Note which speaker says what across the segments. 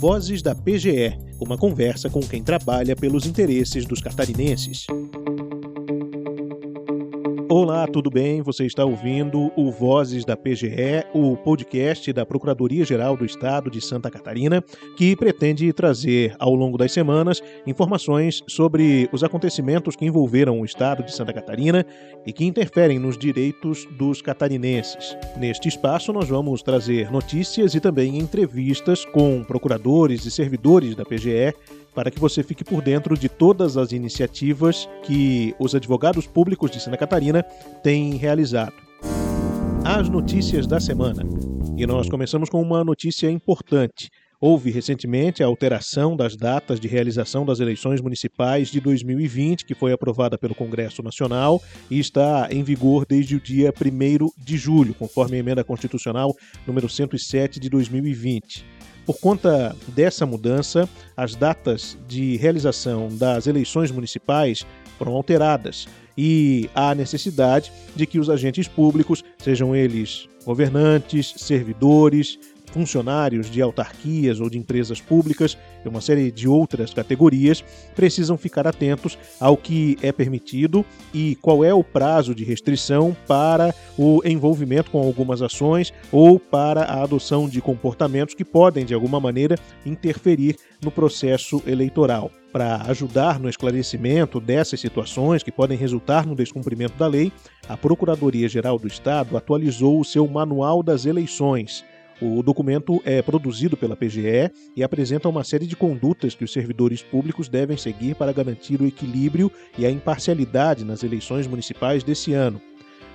Speaker 1: Vozes da PGE, uma conversa com quem trabalha pelos interesses dos catarinenses. Olá, tudo bem? Você está ouvindo o Vozes da PGE, o podcast da Procuradoria-Geral do Estado de Santa Catarina, que pretende trazer ao longo das semanas informações sobre os acontecimentos que envolveram o Estado de Santa Catarina e que interferem nos direitos dos catarinenses. Neste espaço, nós vamos trazer notícias e também entrevistas com procuradores e servidores da PGE para que você fique por dentro de todas as iniciativas que os advogados públicos de Santa Catarina têm realizado. As notícias da semana. E nós começamos com uma notícia importante. Houve recentemente a alteração das datas de realização das eleições municipais de 2020, que foi aprovada pelo Congresso Nacional e está em vigor desde o dia 1 de julho, conforme a emenda constitucional número 107 de 2020. Por conta dessa mudança, as datas de realização das eleições municipais foram alteradas. E há necessidade de que os agentes públicos, sejam eles governantes, servidores, funcionários de autarquias ou de empresas públicas e uma série de outras categorias precisam ficar atentos ao que é permitido e qual é o prazo de restrição para o envolvimento com algumas ações ou para a adoção de comportamentos que podem, de alguma maneira, interferir no processo eleitoral. Para ajudar no esclarecimento dessas situações que podem resultar no descumprimento da lei, a Procuradoria-Geral do Estado atualizou o seu Manual das Eleições o documento é produzido pela PGE e apresenta uma série de condutas que os servidores públicos devem seguir para garantir o equilíbrio e a imparcialidade nas eleições municipais desse ano.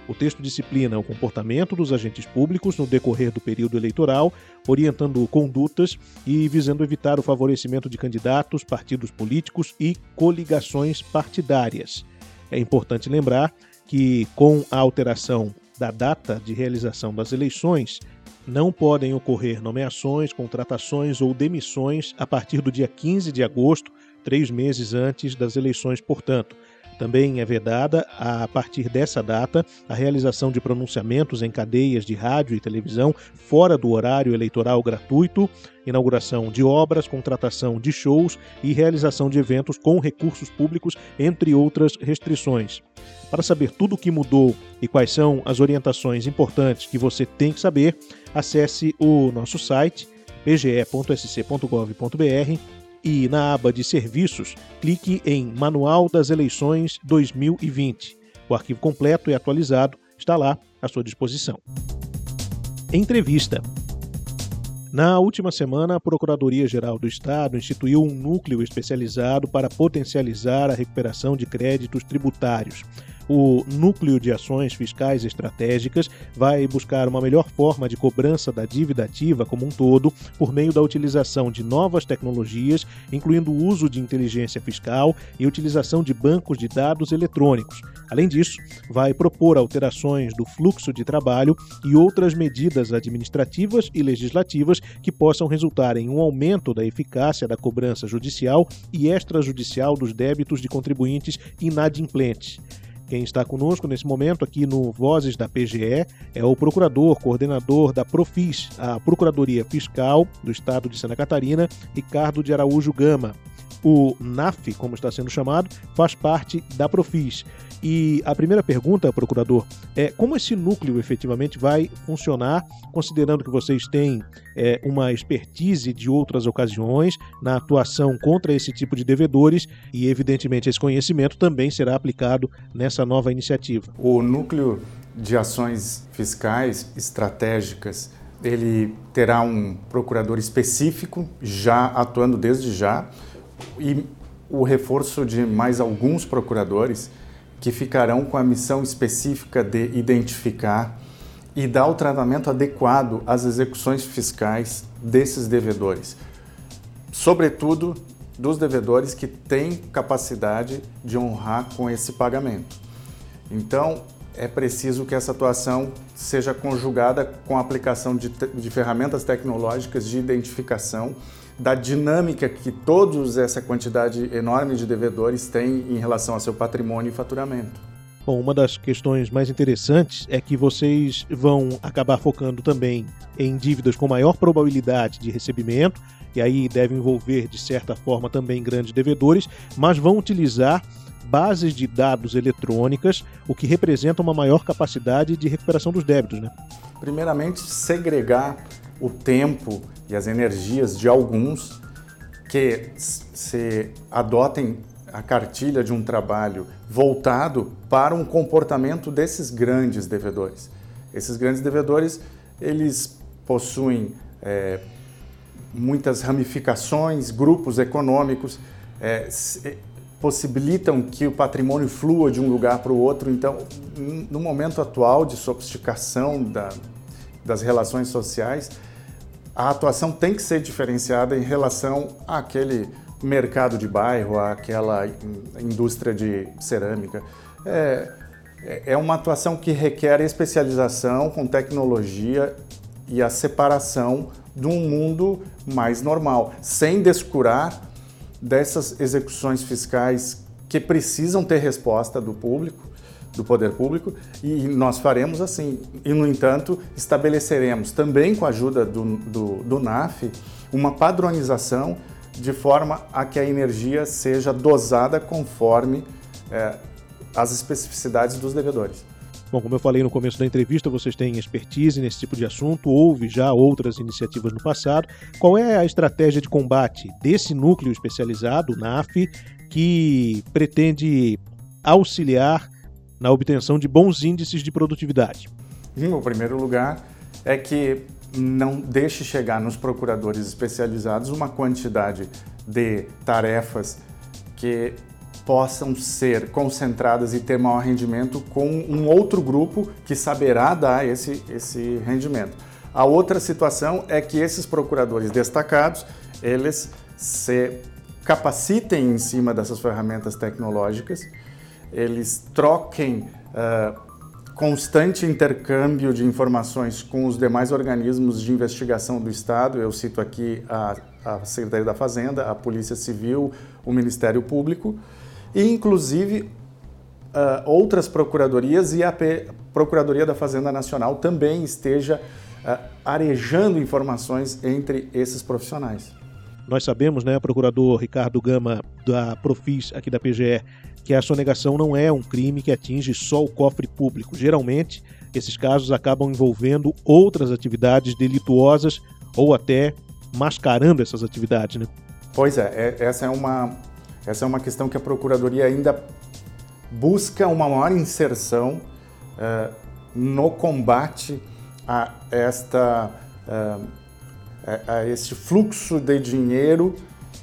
Speaker 1: O texto disciplina o comportamento dos agentes públicos no decorrer do período eleitoral, orientando condutas e visando evitar o favorecimento de candidatos, partidos políticos e coligações partidárias. É importante lembrar que, com a alteração da data de realização das eleições, não podem ocorrer nomeações, contratações ou demissões a partir do dia 15 de agosto, três meses antes das eleições, portanto. Também é vedada, a partir dessa data, a realização de pronunciamentos em cadeias de rádio e televisão fora do horário eleitoral gratuito, inauguração de obras, contratação de shows e realização de eventos com recursos públicos, entre outras restrições. Para saber tudo o que mudou e quais são as orientações importantes que você tem que saber, acesse o nosso site pge.sc.gov.br e na aba de Serviços, clique em Manual das Eleições 2020. O arquivo completo e atualizado está lá à sua disposição. Entrevista. Na última semana, a Procuradoria-Geral do Estado instituiu um núcleo especializado para potencializar a recuperação de créditos tributários. O Núcleo de Ações Fiscais Estratégicas vai buscar uma melhor forma de cobrança da dívida ativa como um todo por meio da utilização de novas tecnologias, incluindo o uso de inteligência fiscal e utilização de bancos de dados eletrônicos. Além disso, vai propor alterações do fluxo de trabalho e outras medidas administrativas e legislativas que possam resultar em um aumento da eficácia da cobrança judicial e extrajudicial dos débitos de contribuintes inadimplentes. Quem está conosco nesse momento aqui no Vozes da PGE é o procurador, coordenador da Profis, a Procuradoria Fiscal do Estado de Santa Catarina, Ricardo de Araújo Gama. O NAF, como está sendo chamado, faz parte da Profis. E a primeira pergunta, procurador, é como esse núcleo efetivamente vai funcionar, considerando que vocês têm é, uma expertise de outras ocasiões na atuação contra esse tipo de devedores e, evidentemente, esse conhecimento também será aplicado nessa nova iniciativa.
Speaker 2: O núcleo de ações fiscais estratégicas ele terá um procurador específico já atuando desde já e o reforço de mais alguns procuradores que ficarão com a missão específica de identificar e dar o tratamento adequado às execuções fiscais desses devedores, sobretudo dos devedores que têm capacidade de honrar com esse pagamento. Então, é preciso que essa atuação seja conjugada com a aplicação de, de ferramentas tecnológicas de identificação da dinâmica que todos essa quantidade enorme de devedores têm em relação ao seu patrimônio e faturamento.
Speaker 1: Bom, uma das questões mais interessantes é que vocês vão acabar focando também em dívidas com maior probabilidade de recebimento, e aí deve envolver, de certa forma, também grandes devedores, mas vão utilizar bases de dados eletrônicas, o que representa uma maior capacidade de recuperação dos débitos. Né?
Speaker 2: Primeiramente, segregar o tempo e as energias de alguns que se adotem a cartilha de um trabalho voltado para um comportamento desses grandes devedores. Esses grandes devedores, eles possuem é, muitas ramificações, grupos econômicos, é, possibilitam que o patrimônio flua de um lugar para o outro. Então, no momento atual de sofisticação da, das relações sociais, a atuação tem que ser diferenciada em relação àquele mercado de bairro, àquela indústria de cerâmica. É, é uma atuação que requer especialização com tecnologia e a separação de um mundo mais normal, sem descurar dessas execuções fiscais que precisam ter resposta do público, do poder público, e nós faremos assim. E, no entanto, estabeleceremos também com a ajuda do, do, do NAF uma padronização de forma a que a energia seja dosada conforme é, as especificidades dos devedores.
Speaker 1: Bom, como eu falei no começo da entrevista, vocês têm expertise nesse tipo de assunto, houve já outras iniciativas no passado. Qual é a estratégia de combate desse núcleo especializado, NAF, que pretende auxiliar na obtenção de bons índices de produtividade?
Speaker 2: Em primeiro lugar, é que não deixe chegar nos procuradores especializados uma quantidade de tarefas que possam ser concentradas e ter maior rendimento com um outro grupo que saberá dar esse, esse rendimento. A outra situação é que esses procuradores destacados, eles se capacitem em cima dessas ferramentas tecnológicas, eles troquem uh, constante intercâmbio de informações com os demais organismos de investigação do Estado. Eu cito aqui a, a Secretaria da Fazenda, a Polícia Civil, o Ministério Público e, inclusive, uh, outras procuradorias e a P Procuradoria da Fazenda Nacional também esteja uh, arejando informações entre esses profissionais.
Speaker 1: Nós sabemos, né, procurador Ricardo Gama, da Profis aqui da PGE, que a sonegação não é um crime que atinge só o cofre público. Geralmente, esses casos acabam envolvendo outras atividades delituosas ou até mascarando essas atividades, né?
Speaker 2: Pois é, é essa é uma essa é uma questão que a Procuradoria ainda busca uma maior inserção uh, no combate a, esta, uh, a este fluxo de dinheiro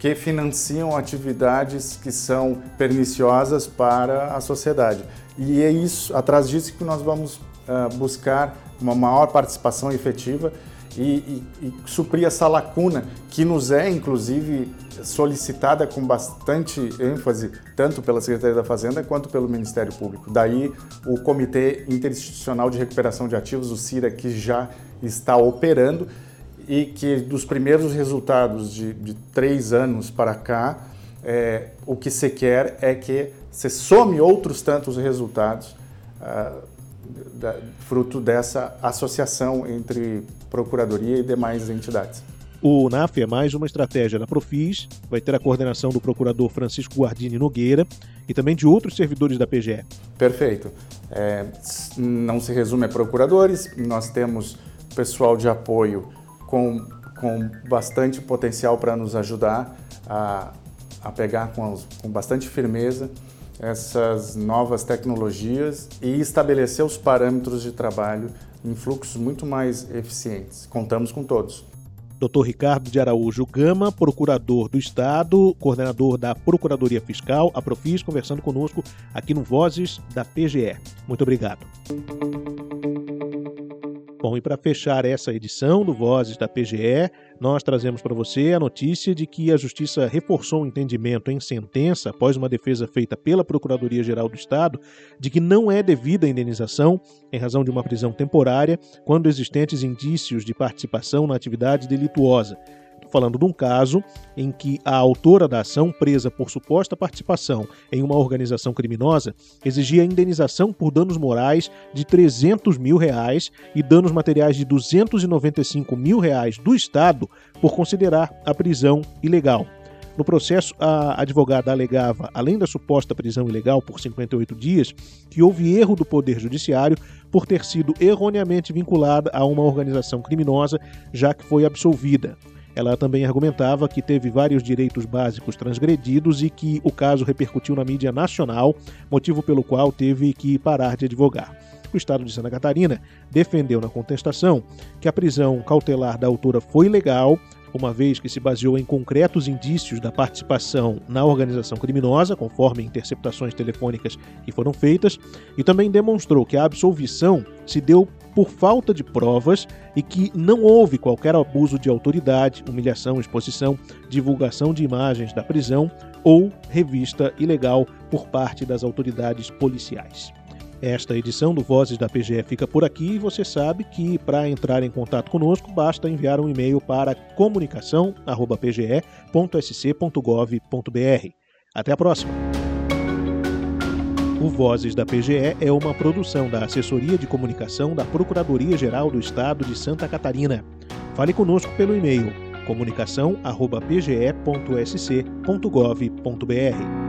Speaker 2: que financiam atividades que são perniciosas para a sociedade. E é isso, atrás disso que nós vamos uh, buscar uma maior participação efetiva e, e, e, suprir essa lacuna que nos é, inclusive, solicitada com bastante ênfase, tanto pela Secretaria da Fazenda quanto pelo Ministério Público. Daí o Comitê Interinstitucional de Recuperação de Ativos, o CIRA, que já está operando e que dos primeiros resultados de, de três anos para cá, é, o que se quer é que se some outros tantos resultados. Uh, da, fruto dessa associação entre Procuradoria e demais entidades.
Speaker 1: O NAF é mais uma estratégia da Profis, vai ter a coordenação do procurador Francisco Guardini Nogueira e também de outros servidores da PGE.
Speaker 2: Perfeito. É, não se resume a procuradores, nós temos pessoal de apoio com, com bastante potencial para nos ajudar a, a pegar com, com bastante firmeza essas novas tecnologias e estabelecer os parâmetros de trabalho em fluxos muito mais eficientes. Contamos com todos.
Speaker 1: Dr. Ricardo de Araújo Gama, procurador do Estado, coordenador da Procuradoria Fiscal, a Profis, conversando conosco aqui no Vozes da PGE. Muito obrigado. Bom, e para fechar essa edição do Vozes da PGE, nós trazemos para você a notícia de que a Justiça reforçou o entendimento em sentença, após uma defesa feita pela Procuradoria-Geral do Estado, de que não é devida a indenização em razão de uma prisão temporária quando existentes indícios de participação na atividade delituosa falando de um caso em que a autora da ação, presa por suposta participação em uma organização criminosa, exigia indenização por danos morais de 300 mil reais e danos materiais de 295 mil reais do Estado por considerar a prisão ilegal. No processo, a advogada alegava, além da suposta prisão ilegal por 58 dias, que houve erro do Poder Judiciário por ter sido erroneamente vinculada a uma organização criminosa, já que foi absolvida. Ela também argumentava que teve vários direitos básicos transgredidos e que o caso repercutiu na mídia nacional, motivo pelo qual teve que parar de advogar. O Estado de Santa Catarina defendeu na contestação que a prisão cautelar da autora foi legal, uma vez que se baseou em concretos indícios da participação na organização criminosa, conforme interceptações telefônicas que foram feitas, e também demonstrou que a absolvição se deu por falta de provas e que não houve qualquer abuso de autoridade, humilhação, exposição, divulgação de imagens da prisão ou revista ilegal por parte das autoridades policiais. Esta edição do Vozes da PGE fica por aqui e você sabe que para entrar em contato conosco basta enviar um e-mail para comunicação@pge.sc.gov.br. Até a próxima. O Vozes da PGE é uma produção da Assessoria de Comunicação da Procuradoria-Geral do Estado de Santa Catarina. Fale conosco pelo e-mail comunicação@pge.sc.gov.br.